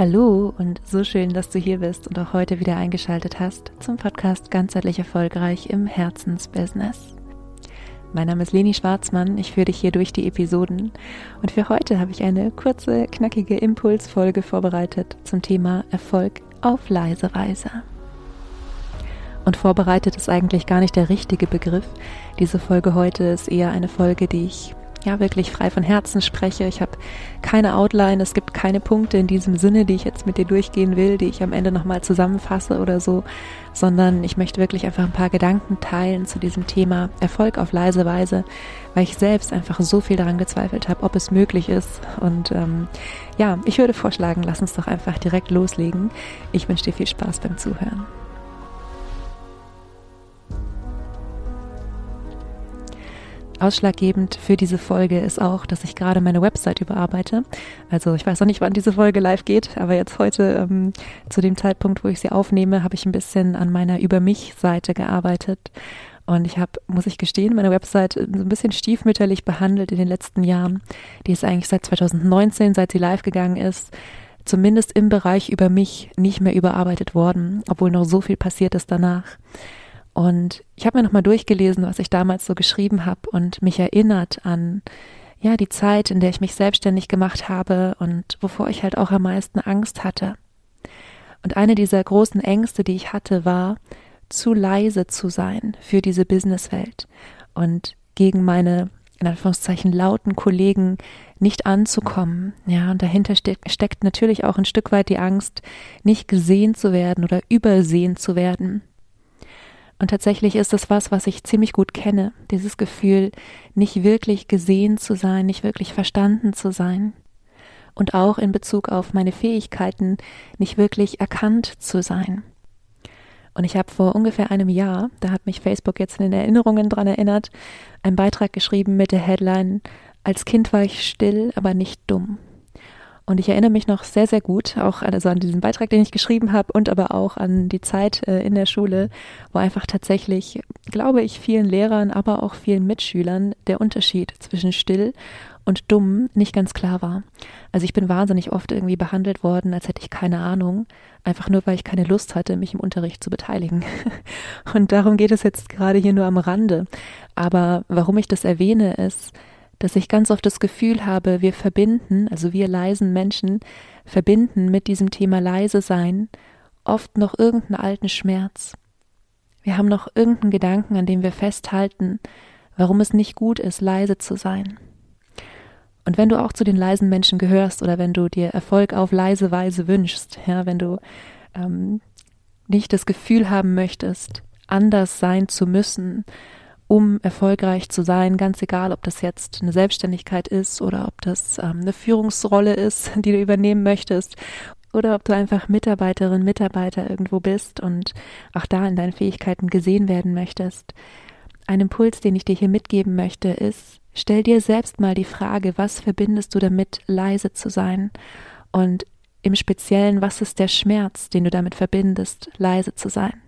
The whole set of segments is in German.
Hallo und so schön, dass du hier bist und auch heute wieder eingeschaltet hast zum Podcast Ganzheitlich Erfolgreich im Herzensbusiness. Mein Name ist Leni Schwarzmann, ich führe dich hier durch die Episoden und für heute habe ich eine kurze, knackige Impulsfolge vorbereitet zum Thema Erfolg auf leise Weise. Und vorbereitet ist eigentlich gar nicht der richtige Begriff. Diese Folge heute ist eher eine Folge, die ich ja wirklich frei von Herzen spreche. Ich habe keine Outline, es gibt keine Punkte in diesem Sinne, die ich jetzt mit dir durchgehen will, die ich am Ende nochmal zusammenfasse oder so, sondern ich möchte wirklich einfach ein paar Gedanken teilen zu diesem Thema Erfolg auf leise Weise, weil ich selbst einfach so viel daran gezweifelt habe, ob es möglich ist. Und ähm, ja, ich würde vorschlagen, lass uns doch einfach direkt loslegen. Ich wünsche dir viel Spaß beim Zuhören. Ausschlaggebend für diese Folge ist auch, dass ich gerade meine Website überarbeite. Also ich weiß noch nicht, wann diese Folge live geht, aber jetzt heute ähm, zu dem Zeitpunkt, wo ich sie aufnehme, habe ich ein bisschen an meiner Über mich-Seite gearbeitet. Und ich habe, muss ich gestehen, meine Website so ein bisschen stiefmütterlich behandelt in den letzten Jahren. Die ist eigentlich seit 2019, seit sie live gegangen ist, zumindest im Bereich über mich nicht mehr überarbeitet worden, obwohl noch so viel passiert ist danach. Und ich habe mir nochmal durchgelesen, was ich damals so geschrieben habe und mich erinnert an ja die Zeit, in der ich mich selbstständig gemacht habe und wovor ich halt auch am meisten Angst hatte. Und eine dieser großen Ängste, die ich hatte, war, zu leise zu sein für diese Businesswelt und gegen meine in Anführungszeichen lauten Kollegen nicht anzukommen. Ja, und dahinter ste steckt natürlich auch ein Stück weit die Angst, nicht gesehen zu werden oder übersehen zu werden. Und tatsächlich ist es was, was ich ziemlich gut kenne, dieses Gefühl, nicht wirklich gesehen zu sein, nicht wirklich verstanden zu sein. Und auch in Bezug auf meine Fähigkeiten, nicht wirklich erkannt zu sein. Und ich habe vor ungefähr einem Jahr, da hat mich Facebook jetzt in den Erinnerungen dran erinnert, einen Beitrag geschrieben mit der Headline Als Kind war ich still, aber nicht dumm. Und ich erinnere mich noch sehr, sehr gut, auch also an diesen Beitrag, den ich geschrieben habe und aber auch an die Zeit äh, in der Schule, wo einfach tatsächlich, glaube ich, vielen Lehrern, aber auch vielen Mitschülern der Unterschied zwischen still und dumm nicht ganz klar war. Also ich bin wahnsinnig oft irgendwie behandelt worden, als hätte ich keine Ahnung, einfach nur weil ich keine Lust hatte, mich im Unterricht zu beteiligen. Und darum geht es jetzt gerade hier nur am Rande. Aber warum ich das erwähne, ist, dass ich ganz oft das Gefühl habe, wir verbinden, also wir leisen Menschen, verbinden mit diesem Thema leise sein oft noch irgendeinen alten Schmerz. Wir haben noch irgendeinen Gedanken, an dem wir festhalten, warum es nicht gut ist, leise zu sein. Und wenn du auch zu den leisen Menschen gehörst oder wenn du dir Erfolg auf leise Weise wünschst, ja, wenn du ähm, nicht das Gefühl haben möchtest, anders sein zu müssen um erfolgreich zu sein, ganz egal, ob das jetzt eine Selbstständigkeit ist oder ob das ähm, eine Führungsrolle ist, die du übernehmen möchtest oder ob du einfach Mitarbeiterin, Mitarbeiter irgendwo bist und auch da in deinen Fähigkeiten gesehen werden möchtest. Ein Impuls, den ich dir hier mitgeben möchte, ist, stell dir selbst mal die Frage, was verbindest du damit, leise zu sein? Und im Speziellen, was ist der Schmerz, den du damit verbindest, leise zu sein?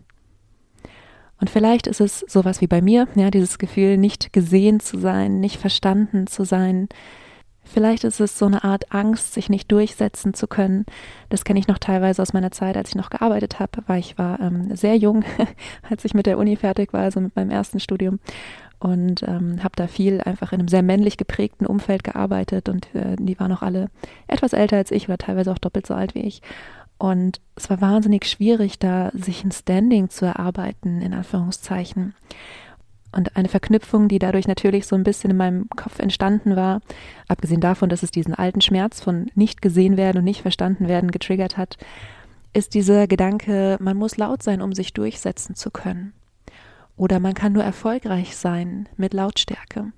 Und vielleicht ist es sowas wie bei mir, ja, dieses Gefühl, nicht gesehen zu sein, nicht verstanden zu sein. Vielleicht ist es so eine Art Angst, sich nicht durchsetzen zu können. Das kenne ich noch teilweise aus meiner Zeit, als ich noch gearbeitet habe, weil ich war ähm, sehr jung, als ich mit der Uni fertig war, also mit meinem ersten Studium und ähm, habe da viel einfach in einem sehr männlich geprägten Umfeld gearbeitet und äh, die waren auch alle etwas älter als ich oder teilweise auch doppelt so alt wie ich und es war wahnsinnig schwierig, da sich ein Standing zu erarbeiten, in Anführungszeichen. Und eine Verknüpfung, die dadurch natürlich so ein bisschen in meinem Kopf entstanden war, abgesehen davon, dass es diesen alten Schmerz von nicht gesehen werden und nicht verstanden werden getriggert hat, ist dieser Gedanke, man muss laut sein, um sich durchsetzen zu können. Oder man kann nur erfolgreich sein mit Lautstärke,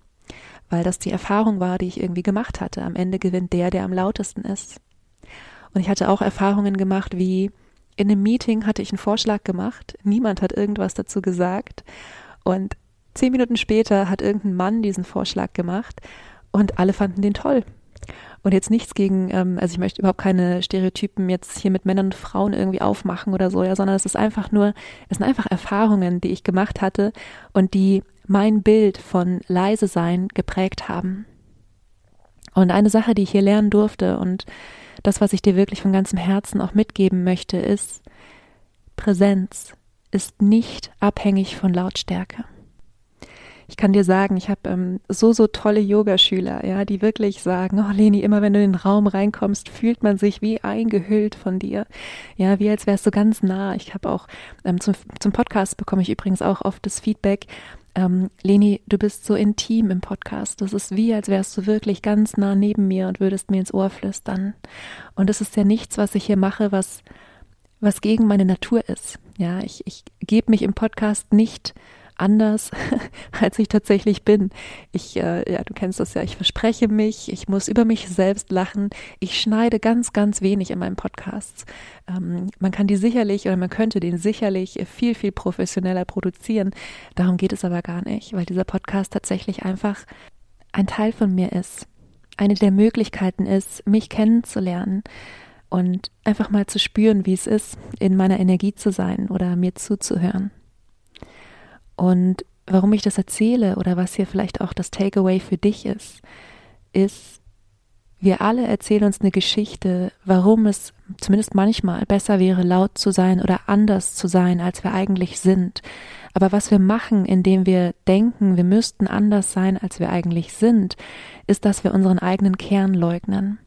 weil das die Erfahrung war, die ich irgendwie gemacht hatte. Am Ende gewinnt der, der am lautesten ist. Und ich hatte auch Erfahrungen gemacht, wie in einem Meeting hatte ich einen Vorschlag gemacht, niemand hat irgendwas dazu gesagt und zehn Minuten später hat irgendein Mann diesen Vorschlag gemacht und alle fanden den toll. Und jetzt nichts gegen, ähm, also ich möchte überhaupt keine Stereotypen jetzt hier mit Männern und Frauen irgendwie aufmachen oder so, ja, sondern es ist einfach nur, es sind einfach Erfahrungen, die ich gemacht hatte und die mein Bild von leise sein geprägt haben. Und eine Sache, die ich hier lernen durfte und das, was ich dir wirklich von ganzem Herzen auch mitgeben möchte, ist, Präsenz ist nicht abhängig von Lautstärke. Ich kann dir sagen, ich habe ähm, so, so tolle Yogaschüler, ja, die wirklich sagen, oh Leni, immer wenn du in den Raum reinkommst, fühlt man sich wie eingehüllt von dir. Ja, wie als wärst du ganz nah. Ich habe auch ähm, zum, zum Podcast bekomme ich übrigens auch oft das Feedback, ähm, Leni, du bist so intim im Podcast. Das ist wie, als wärst du wirklich ganz nah neben mir und würdest mir ins Ohr flüstern. Und es ist ja nichts, was ich hier mache, was, was gegen meine Natur ist. Ja, ich, ich gebe mich im Podcast nicht anders, als ich tatsächlich bin. Ich, äh, ja, du kennst das ja, ich verspreche mich, ich muss über mich selbst lachen. Ich schneide ganz, ganz wenig in meinen Podcasts. Ähm, man kann die sicherlich oder man könnte den sicherlich viel, viel professioneller produzieren. Darum geht es aber gar nicht, weil dieser Podcast tatsächlich einfach ein Teil von mir ist. Eine der Möglichkeiten ist, mich kennenzulernen und einfach mal zu spüren, wie es ist, in meiner Energie zu sein oder mir zuzuhören. Und warum ich das erzähle oder was hier vielleicht auch das Takeaway für dich ist, ist, wir alle erzählen uns eine Geschichte, warum es zumindest manchmal besser wäre, laut zu sein oder anders zu sein, als wir eigentlich sind. Aber was wir machen, indem wir denken, wir müssten anders sein, als wir eigentlich sind, ist, dass wir unseren eigenen Kern leugnen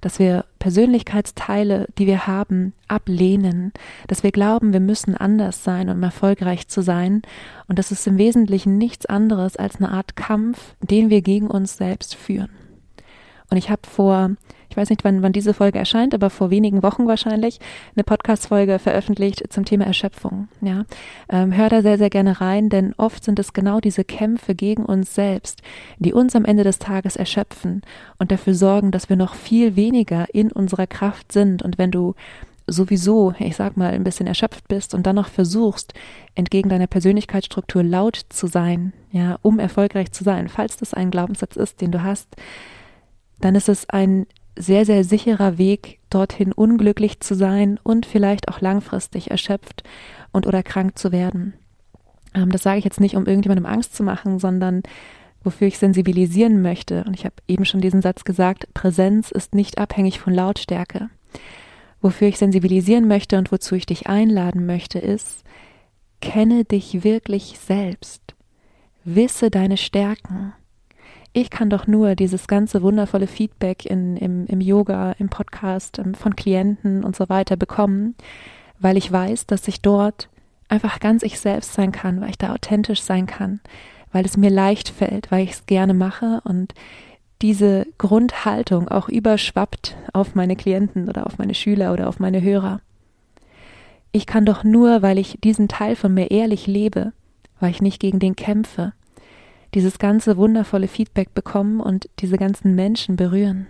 dass wir Persönlichkeitsteile, die wir haben, ablehnen, dass wir glauben, wir müssen anders sein, um erfolgreich zu sein. Und das ist im Wesentlichen nichts anderes als eine Art Kampf, den wir gegen uns selbst führen. Und ich habe vor ich weiß nicht, wann, wann diese Folge erscheint, aber vor wenigen Wochen wahrscheinlich, eine Podcast-Folge veröffentlicht zum Thema Erschöpfung. Ja, ähm, hör da sehr, sehr gerne rein, denn oft sind es genau diese Kämpfe gegen uns selbst, die uns am Ende des Tages erschöpfen und dafür sorgen, dass wir noch viel weniger in unserer Kraft sind. Und wenn du sowieso, ich sag mal, ein bisschen erschöpft bist und dann noch versuchst, entgegen deiner Persönlichkeitsstruktur laut zu sein, ja, um erfolgreich zu sein, falls das ein Glaubenssatz ist, den du hast, dann ist es ein sehr, sehr sicherer Weg, dorthin unglücklich zu sein und vielleicht auch langfristig erschöpft und oder krank zu werden. Ähm, das sage ich jetzt nicht, um irgendjemandem Angst zu machen, sondern wofür ich sensibilisieren möchte. Und ich habe eben schon diesen Satz gesagt, Präsenz ist nicht abhängig von Lautstärke. Wofür ich sensibilisieren möchte und wozu ich dich einladen möchte, ist, kenne dich wirklich selbst. Wisse deine Stärken ich kann doch nur dieses ganze wundervolle Feedback in, im, im Yoga, im Podcast ähm, von Klienten und so weiter bekommen, weil ich weiß, dass ich dort einfach ganz ich selbst sein kann, weil ich da authentisch sein kann, weil es mir leicht fällt, weil ich es gerne mache und diese Grundhaltung auch überschwappt auf meine Klienten oder auf meine Schüler oder auf meine Hörer. Ich kann doch nur, weil ich diesen Teil von mir ehrlich lebe, weil ich nicht gegen den kämpfe, dieses ganze wundervolle Feedback bekommen und diese ganzen Menschen berühren.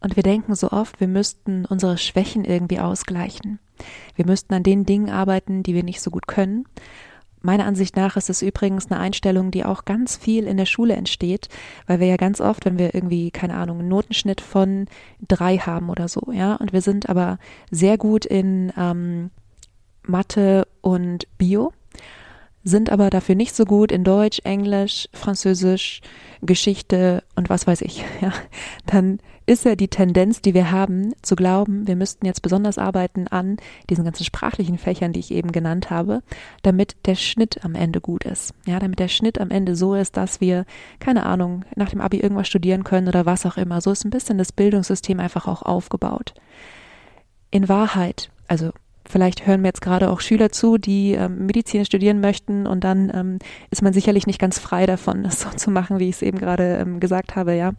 Und wir denken so oft, wir müssten unsere Schwächen irgendwie ausgleichen. Wir müssten an den Dingen arbeiten, die wir nicht so gut können. Meiner Ansicht nach ist es übrigens eine Einstellung, die auch ganz viel in der Schule entsteht, weil wir ja ganz oft, wenn wir irgendwie, keine Ahnung, einen Notenschnitt von drei haben oder so, ja, und wir sind aber sehr gut in ähm, Mathe und Bio, sind aber dafür nicht so gut in Deutsch, Englisch, Französisch, Geschichte und was weiß ich, ja, dann ist ja die Tendenz, die wir haben, zu glauben, wir müssten jetzt besonders arbeiten an diesen ganzen sprachlichen Fächern, die ich eben genannt habe, damit der Schnitt am Ende gut ist. Ja, damit der Schnitt am Ende so ist, dass wir, keine Ahnung, nach dem Abi irgendwas studieren können oder was auch immer. So ist ein bisschen das Bildungssystem einfach auch aufgebaut. In Wahrheit, also Vielleicht hören mir jetzt gerade auch Schüler zu, die ähm, Medizin studieren möchten und dann ähm, ist man sicherlich nicht ganz frei davon, das so zu machen, wie ich es eben gerade ähm, gesagt habe, ja.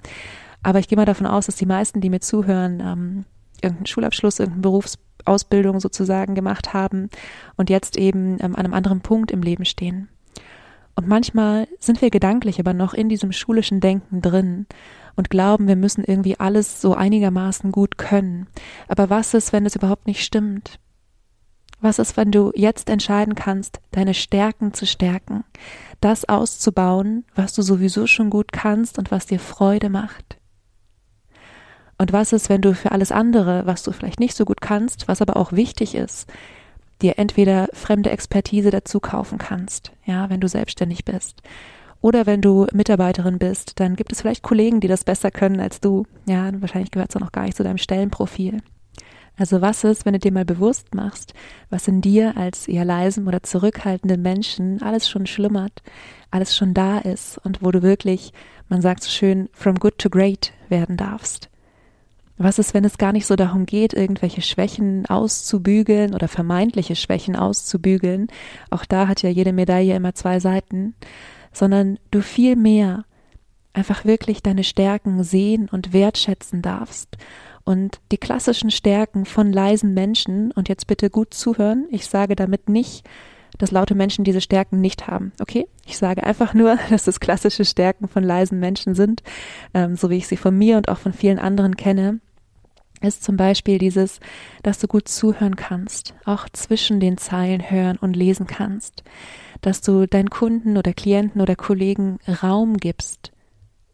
Aber ich gehe mal davon aus, dass die meisten, die mir zuhören, ähm, irgendeinen Schulabschluss, irgendeine Berufsausbildung sozusagen gemacht haben und jetzt eben ähm, an einem anderen Punkt im Leben stehen. Und manchmal sind wir gedanklich aber noch in diesem schulischen Denken drin und glauben, wir müssen irgendwie alles so einigermaßen gut können. Aber was ist, wenn es überhaupt nicht stimmt? Was ist, wenn du jetzt entscheiden kannst, deine Stärken zu stärken, das auszubauen, was du sowieso schon gut kannst und was dir Freude macht? Und was ist, wenn du für alles andere, was du vielleicht nicht so gut kannst, was aber auch wichtig ist, dir entweder fremde Expertise dazu kaufen kannst, ja, wenn du selbstständig bist, Oder wenn du Mitarbeiterin bist, dann gibt es vielleicht Kollegen, die das besser können als du. Ja, wahrscheinlich gehört es auch noch gar nicht zu deinem Stellenprofil. Also was ist, wenn du dir mal bewusst machst, was in dir als eher leisen oder zurückhaltenden Menschen alles schon schlummert, alles schon da ist und wo du wirklich, man sagt so schön, from good to great werden darfst. Was ist, wenn es gar nicht so darum geht, irgendwelche Schwächen auszubügeln oder vermeintliche Schwächen auszubügeln? Auch da hat ja jede Medaille immer zwei Seiten, sondern du viel mehr einfach wirklich deine Stärken sehen und wertschätzen darfst. Und die klassischen Stärken von leisen Menschen, und jetzt bitte gut zuhören, ich sage damit nicht, dass laute Menschen diese Stärken nicht haben. Okay? Ich sage einfach nur, dass es klassische Stärken von leisen Menschen sind, ähm, so wie ich sie von mir und auch von vielen anderen kenne ist zum Beispiel dieses, dass du gut zuhören kannst, auch zwischen den Zeilen hören und lesen kannst, dass du deinen Kunden oder Klienten oder Kollegen Raum gibst,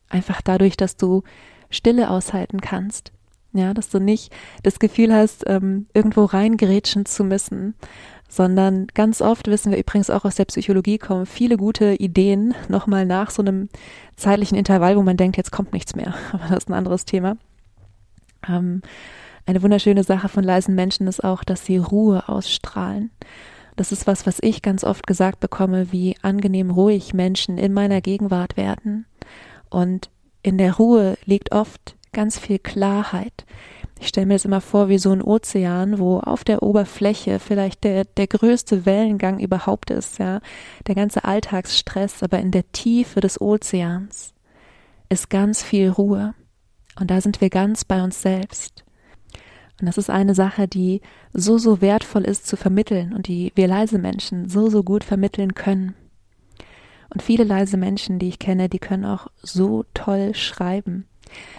einfach dadurch, dass du Stille aushalten kannst, ja, dass du nicht das Gefühl hast, ähm, irgendwo reingrätschen zu müssen, sondern ganz oft wissen wir übrigens auch aus der Psychologie kommen viele gute Ideen nochmal nach so einem zeitlichen Intervall, wo man denkt, jetzt kommt nichts mehr. Aber das ist ein anderes Thema. Ähm, eine wunderschöne Sache von leisen Menschen ist auch, dass sie Ruhe ausstrahlen. Das ist was, was ich ganz oft gesagt bekomme, wie angenehm ruhig Menschen in meiner Gegenwart werden. Und in der Ruhe liegt oft ganz viel Klarheit. Ich stelle mir das immer vor wie so ein Ozean, wo auf der Oberfläche vielleicht der, der größte Wellengang überhaupt ist, ja, der ganze Alltagsstress, aber in der Tiefe des Ozeans ist ganz viel Ruhe. Und da sind wir ganz bei uns selbst. Und das ist eine Sache, die so, so wertvoll ist zu vermitteln und die wir leise Menschen so, so gut vermitteln können. Und viele leise Menschen, die ich kenne, die können auch so toll schreiben.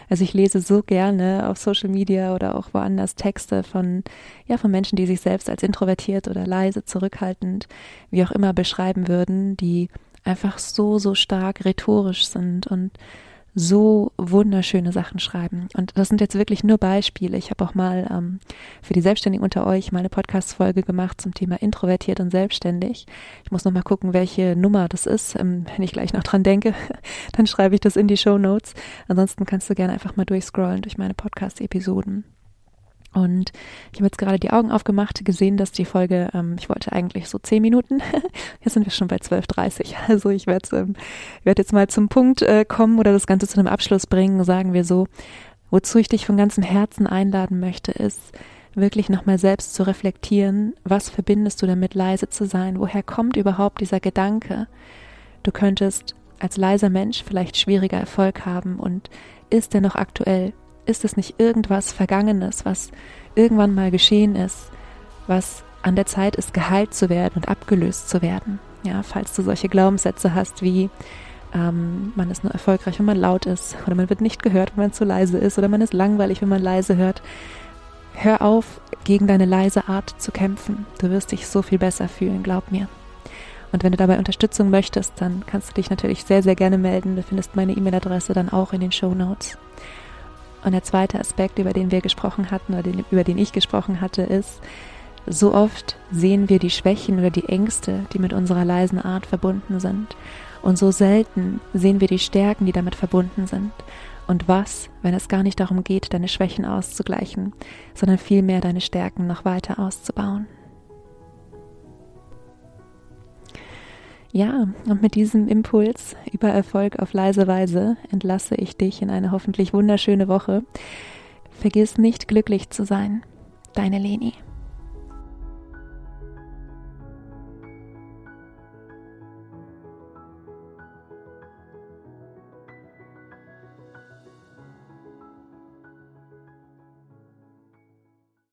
Also ich lese so gerne auf Social Media oder auch woanders Texte von, ja, von Menschen, die sich selbst als introvertiert oder leise, zurückhaltend, wie auch immer beschreiben würden, die einfach so, so stark rhetorisch sind und so wunderschöne Sachen schreiben. Und das sind jetzt wirklich nur Beispiele. Ich habe auch mal ähm, für die Selbstständigen unter euch mal eine Podcast-Folge gemacht zum Thema introvertiert und selbstständig. Ich muss noch mal gucken, welche Nummer das ist. Ähm, wenn ich gleich noch dran denke, dann schreibe ich das in die Show Notes. Ansonsten kannst du gerne einfach mal durchscrollen durch meine Podcast-Episoden. Und ich habe jetzt gerade die Augen aufgemacht, gesehen, dass die Folge, ähm, ich wollte eigentlich so zehn Minuten, jetzt sind wir schon bei 12.30. Also ich werde ähm, werd jetzt mal zum Punkt äh, kommen oder das Ganze zu einem Abschluss bringen, sagen wir so. Wozu ich dich von ganzem Herzen einladen möchte, ist wirklich nochmal selbst zu reflektieren, was verbindest du damit, leise zu sein? Woher kommt überhaupt dieser Gedanke? Du könntest als leiser Mensch vielleicht schwieriger Erfolg haben und ist er noch aktuell? Ist es nicht irgendwas Vergangenes, was irgendwann mal geschehen ist, was an der Zeit ist, geheilt zu werden und abgelöst zu werden? Ja, falls du solche Glaubenssätze hast wie ähm, man ist nur erfolgreich, wenn man laut ist, oder man wird nicht gehört, wenn man zu leise ist, oder man ist langweilig, wenn man leise hört. Hör auf, gegen deine leise Art zu kämpfen. Du wirst dich so viel besser fühlen, glaub mir. Und wenn du dabei Unterstützung möchtest, dann kannst du dich natürlich sehr, sehr gerne melden. Du findest meine E-Mail-Adresse dann auch in den Show Notes. Und der zweite Aspekt, über den wir gesprochen hatten oder den, über den ich gesprochen hatte, ist, so oft sehen wir die Schwächen oder die Ängste, die mit unserer leisen Art verbunden sind. Und so selten sehen wir die Stärken, die damit verbunden sind. Und was, wenn es gar nicht darum geht, deine Schwächen auszugleichen, sondern vielmehr deine Stärken noch weiter auszubauen. Ja, und mit diesem Impuls über Erfolg auf leise Weise entlasse ich dich in eine hoffentlich wunderschöne Woche. Vergiss nicht glücklich zu sein. Deine Leni.